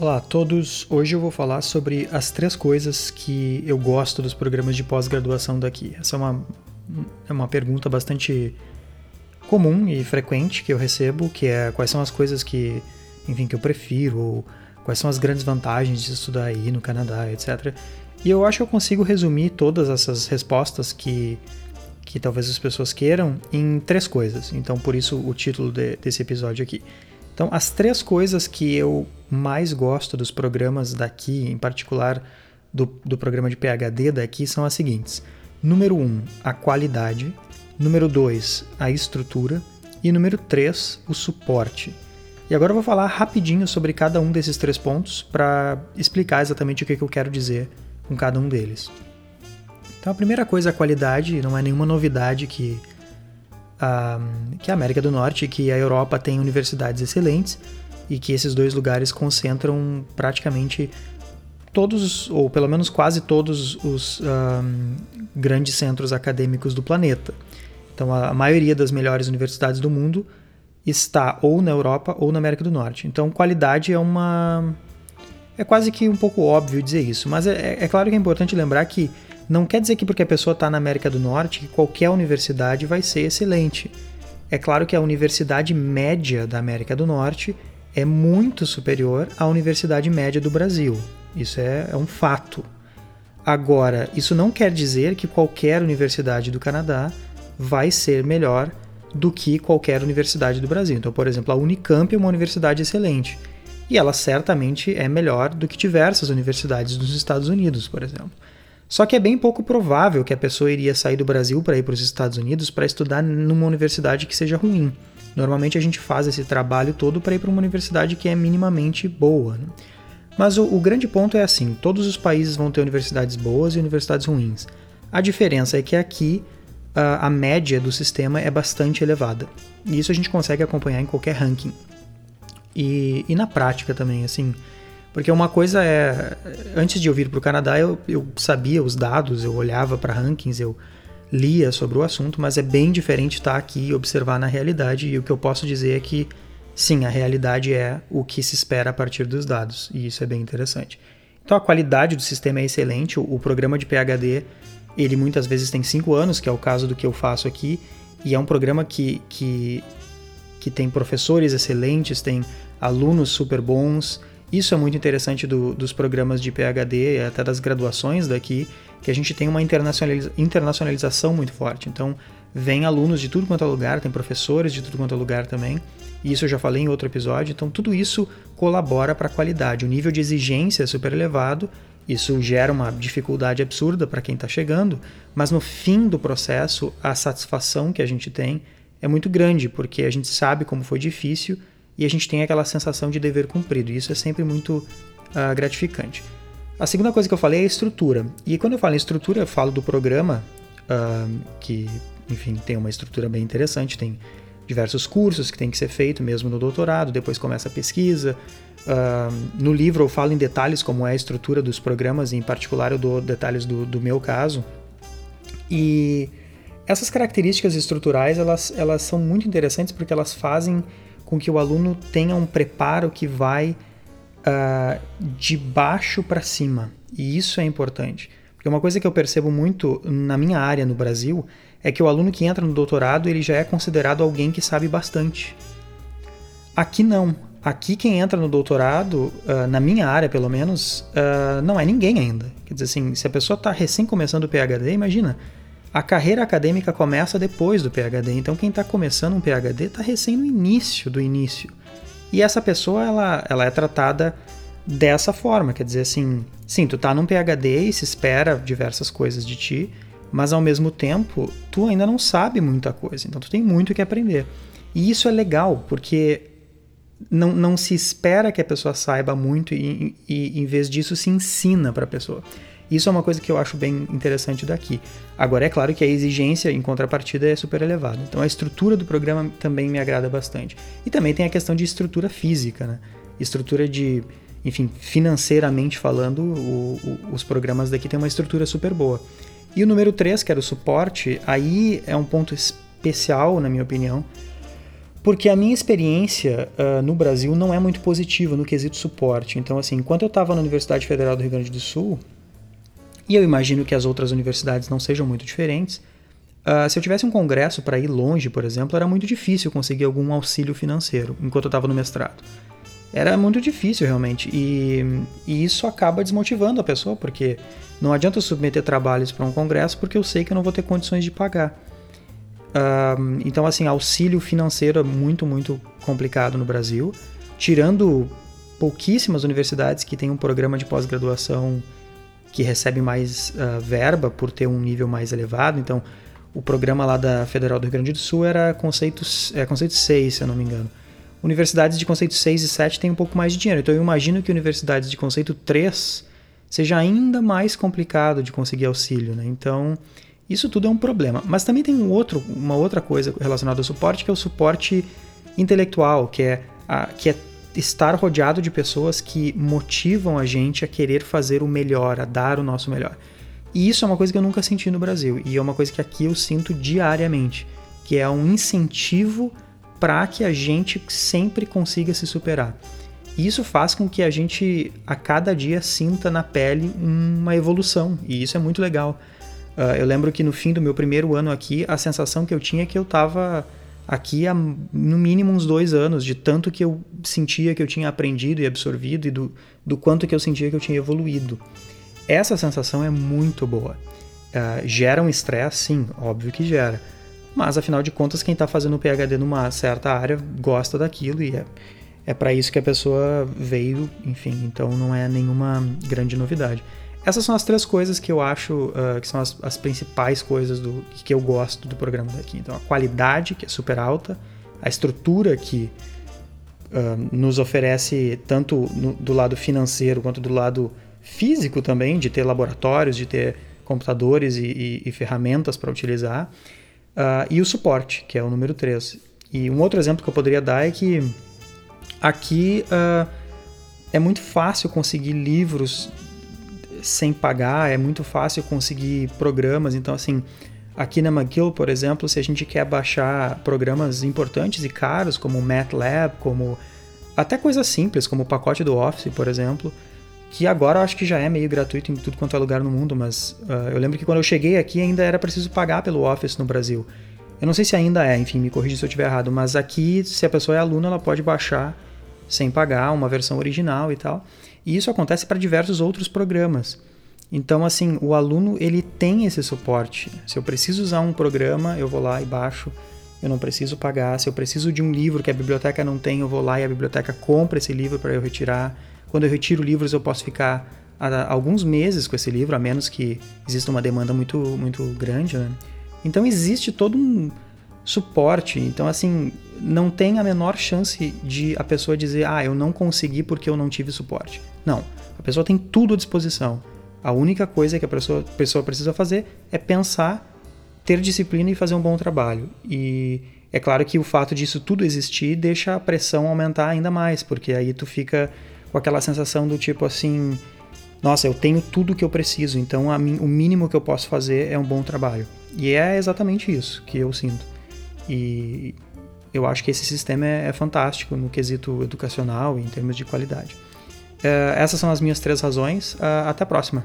Olá a todos, hoje eu vou falar sobre as três coisas que eu gosto dos programas de pós-graduação daqui. Essa é uma, é uma pergunta bastante comum e frequente que eu recebo, que é quais são as coisas que, enfim, que eu prefiro, ou quais são as grandes vantagens de estudar aí no Canadá, etc. E eu acho que eu consigo resumir todas essas respostas que, que talvez as pessoas queiram em três coisas. Então, por isso o título de, desse episódio aqui. Então, as três coisas que eu mais gosto dos programas daqui, em particular do, do programa de PhD daqui, são as seguintes: número um, a qualidade, número dois, a estrutura e número três, o suporte. E agora eu vou falar rapidinho sobre cada um desses três pontos para explicar exatamente o que, que eu quero dizer com cada um deles. Então, a primeira coisa, a qualidade, não é nenhuma novidade que a, que a América do Norte e que a Europa tem universidades excelentes e que esses dois lugares concentram praticamente todos, ou pelo menos quase todos, os um, grandes centros acadêmicos do planeta. Então, a, maioria das melhores universidades do mundo está ou na Europa ou na América do Norte. Então, qualidade é uma. É quase que um pouco óbvio dizer isso, mas é, é claro que é importante lembrar que não quer dizer que porque a pessoa está na América do Norte, que qualquer universidade vai ser excelente. É claro que a universidade média da América do Norte é muito superior à universidade média do Brasil. Isso é, é um fato. Agora, isso não quer dizer que qualquer universidade do Canadá vai ser melhor do que qualquer universidade do Brasil. Então, por exemplo, a Unicamp é uma universidade excelente e ela certamente é melhor do que diversas universidades dos Estados Unidos, por exemplo. Só que é bem pouco provável que a pessoa iria sair do Brasil para ir para os Estados Unidos para estudar numa universidade que seja ruim. Normalmente a gente faz esse trabalho todo para ir para uma universidade que é minimamente boa. Né? Mas o, o, grande ponto é assim: todos os países vão ter universidades boas e universidades ruins. A diferença é que aqui a, a média do sistema é bastante elevada. E isso a gente consegue acompanhar em qualquer ranking. E, e na prática também, assim. Porque uma coisa é. Antes de eu vir para o Canadá, eu, eu sabia os dados, eu olhava para rankings, eu lia sobre o assunto, mas é bem diferente estar aqui e observar na realidade. E o que eu posso dizer é que, sim, a realidade é o que se espera a partir dos dados. E isso é bem interessante. Então a qualidade do sistema é excelente. O, o programa de PhD, ele muitas vezes tem cinco anos, que é o caso do que eu faço aqui. E é um programa que, que, que tem professores excelentes, tem alunos super bons isso é muito interessante do, dos programas de PhD, até das graduações daqui, que a gente tem uma internacionaliza internacionalização muito forte. Então, vem alunos de tudo quanto é lugar, tem professores de tudo quanto é lugar também. E isso eu já falei em outro episódio. Então, tudo isso colabora para a qualidade. O nível de exigência é super elevado. Isso gera uma dificuldade absurda para quem está chegando, mas no fim do processo, a satisfação que a gente tem é muito grande, porque a gente sabe como foi difícil e a gente tem aquela sensação de dever cumprido. E isso é sempre muito uh, gratificante. A segunda coisa que eu falei é a estrutura. E quando eu falo em estrutura, eu falo do programa, uh, que, enfim, tem uma estrutura bem interessante, tem diversos cursos que tem que ser feito mesmo no doutorado, depois começa a pesquisa. Uh, no livro eu falo em detalhes como é a estrutura dos programas, em particular eu dou detalhes do, do meu caso. E essas características estruturais, elas, elas são muito interessantes porque elas fazem com que o aluno tenha um preparo que vai uh, de baixo para cima. E isso é importante. Porque uma coisa que eu percebo muito na minha área no Brasil é que o aluno que entra no doutorado ele já é considerado alguém que sabe bastante. Aqui não. Aqui quem entra no doutorado, uh, na minha área pelo menos, uh, não é ninguém ainda. Quer dizer assim, se a pessoa está recém começando o PhD, imagina, a carreira acadêmica começa depois do PhD, então quem está começando um PhD está recém no início do início. E essa pessoa ela, ela é tratada dessa forma, quer dizer assim, sim, tu tá num PhD e se espera diversas coisas de ti, mas ao mesmo tempo tu ainda não sabe muita coisa, então tu tem muito que aprender. E isso é legal, porque não, não se espera que a pessoa saiba muito e, e em vez disso se ensina para a pessoa. Isso é uma coisa que eu acho bem interessante daqui. Agora, é claro que a exigência em contrapartida é super elevada. Então, a estrutura do programa também me agrada bastante. E também tem a questão de estrutura física, né? Estrutura de, enfim, financeiramente falando, o, o, os programas daqui têm uma estrutura super boa. E o número 3, que era o suporte, aí é um ponto especial, na minha opinião, Porque a minha experiência uh, no Brasil não é muito positiva no quesito suporte. Então, assim, enquanto eu estava na Universidade Federal do Rio Grande do Sul, e eu imagino que as outras universidades não sejam muito diferentes, uh, se eu tivesse um congresso para ir longe, por exemplo, era muito difícil conseguir algum auxílio financeiro enquanto eu estava no mestrado. Era muito difícil, realmente. E, e isso acaba desmotivando a pessoa, porque não adianta eu submeter trabalhos para um congresso porque eu sei que eu não vou ter condições de pagar. Uh, então, assim, auxílio financeiro é muito, muito complicado no Brasil. Tirando pouquíssimas universidades que têm um programa de pós-graduação que recebe mais uh, verba por ter um nível mais elevado. Então, o programa lá da Federal do Rio Grande do Sul era conceito, é, conceito 6, se eu não me engano. Universidades de conceito 6 e 7 têm um pouco mais de dinheiro. Então, eu imagino que universidades de conceito 3 seja ainda mais complicado de conseguir auxílio. Né? Então, isso tudo é um problema. Mas também tem um outro, uma outra coisa relacionada ao suporte, que é o suporte intelectual, que é, a, que é estar rodeado de pessoas que motivam a gente a querer fazer o melhor, a dar o nosso melhor. E isso é uma coisa que eu nunca senti no Brasil, e é uma coisa que aqui eu sinto diariamente, que é um incentivo para que a gente sempre consiga se superar. E isso faz com que a gente a cada dia sinta na pele uma evolução, e isso é muito legal. Uh, eu lembro que no fim do meu primeiro ano aqui, a sensação que eu tinha é que eu estava aqui há no mínimo uns dois anos, de tanto que eu sentia que eu tinha aprendido e absorvido e do, do quanto que eu sentia que eu tinha evoluído. Essa sensação é muito boa. Uh, gera um estresse, sim, óbvio que gera. Mas afinal de contas, quem está fazendo o PhD numa certa área gosta daquilo e é, é para isso que a pessoa veio, enfim, então não é nenhuma grande novidade. Essas são as três coisas que eu acho uh, que são as, as, principais coisas do que eu gosto do programa daqui. Então, a qualidade, que é super alta, a estrutura que uh, nos oferece tanto no, do lado financeiro quanto do lado físico também, de ter laboratórios, de ter computadores e, e, e ferramentas para utilizar, uh, e o suporte, que é o número 3. E um outro exemplo que eu poderia dar é que aqui é muito fácil conseguir livros sem pagar, é muito fácil conseguir programas. Então, assim, aqui na McGill, por exemplo, se a gente quer baixar programas importantes e caros, como MATLAB, como até coisas simples, como o pacote do Office, por exemplo, que agora eu acho que já é meio gratuito em tudo quanto é lugar no mundo, mas uh, eu lembro que quando eu cheguei aqui ainda era preciso pagar pelo Office no Brasil. Eu não sei se ainda é, enfim, me corrija se eu estiver errado, mas aqui, se a pessoa é aluna, ela pode baixar sem pagar uma versão original e tal. E isso acontece para diversos outros programas. Então, assim, o aluno ele tem esse suporte. Se eu preciso usar um programa, eu vou lá e baixo. Eu não preciso pagar. Se eu preciso de um livro que a biblioteca não tem, eu vou lá e a biblioteca compra esse livro para eu retirar. Quando eu retiro livros, eu posso ficar alguns meses com esse livro, a menos que exista uma demanda muito, muito grande. Né? Então, existe todo um suporte. Então, assim, não tem a menor chance de a pessoa dizer, ah, eu não consegui porque eu não tive suporte. Não. A pessoa tem tudo à disposição. A única coisa que a pessoa, pessoa precisa fazer é pensar, ter disciplina e fazer um bom trabalho. E é claro que o fato disso tudo existir deixa a pressão aumentar ainda mais, porque aí tu fica com aquela sensação do tipo assim, nossa, eu tenho tudo que eu preciso, então o mínimo que eu posso fazer é um bom trabalho. E é exatamente isso que eu sinto. E eu acho que esse sistema é, é fantástico no quesito educacional e em termos de qualidade. Uh, essas são as minhas três razões. Uh, até a próxima.